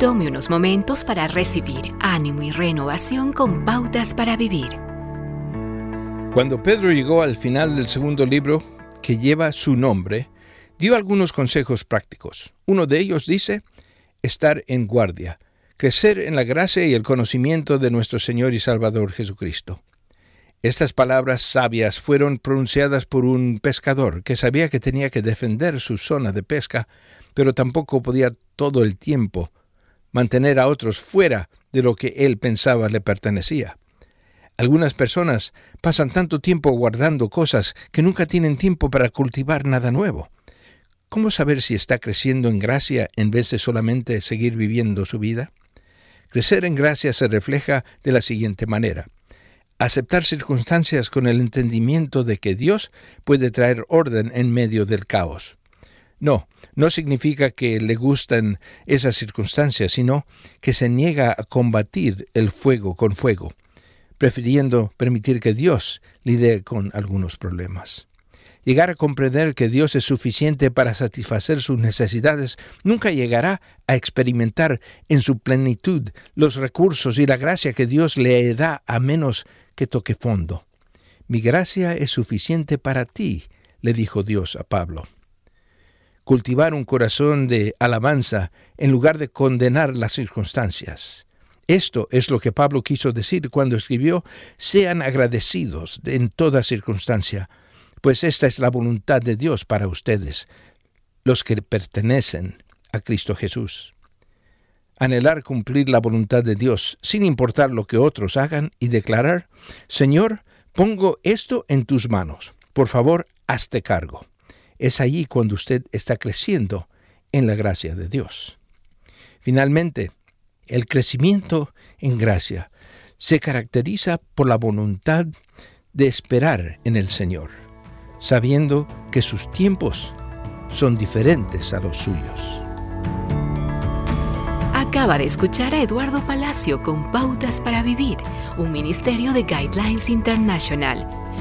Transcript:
Tome unos momentos para recibir ánimo y renovación con pautas para vivir. Cuando Pedro llegó al final del segundo libro, que lleva su nombre, dio algunos consejos prácticos. Uno de ellos dice, estar en guardia, crecer en la gracia y el conocimiento de nuestro Señor y Salvador Jesucristo. Estas palabras sabias fueron pronunciadas por un pescador que sabía que tenía que defender su zona de pesca, pero tampoco podía todo el tiempo mantener a otros fuera de lo que él pensaba le pertenecía. Algunas personas pasan tanto tiempo guardando cosas que nunca tienen tiempo para cultivar nada nuevo. ¿Cómo saber si está creciendo en gracia en vez de solamente seguir viviendo su vida? Crecer en gracia se refleja de la siguiente manera. Aceptar circunstancias con el entendimiento de que Dios puede traer orden en medio del caos. No, no significa que le gustan esas circunstancias, sino que se niega a combatir el fuego con fuego, prefiriendo permitir que Dios lidie con algunos problemas. Llegar a comprender que Dios es suficiente para satisfacer sus necesidades nunca llegará a experimentar en su plenitud los recursos y la gracia que Dios le da a menos que toque fondo. Mi gracia es suficiente para ti, le dijo Dios a Pablo cultivar un corazón de alabanza en lugar de condenar las circunstancias. Esto es lo que Pablo quiso decir cuando escribió, sean agradecidos en toda circunstancia, pues esta es la voluntad de Dios para ustedes, los que pertenecen a Cristo Jesús. Anhelar cumplir la voluntad de Dios sin importar lo que otros hagan y declarar, Señor, pongo esto en tus manos. Por favor, hazte cargo. Es allí cuando usted está creciendo en la gracia de Dios. Finalmente, el crecimiento en gracia se caracteriza por la voluntad de esperar en el Señor, sabiendo que sus tiempos son diferentes a los suyos. Acaba de escuchar a Eduardo Palacio con Pautas para Vivir, un ministerio de Guidelines International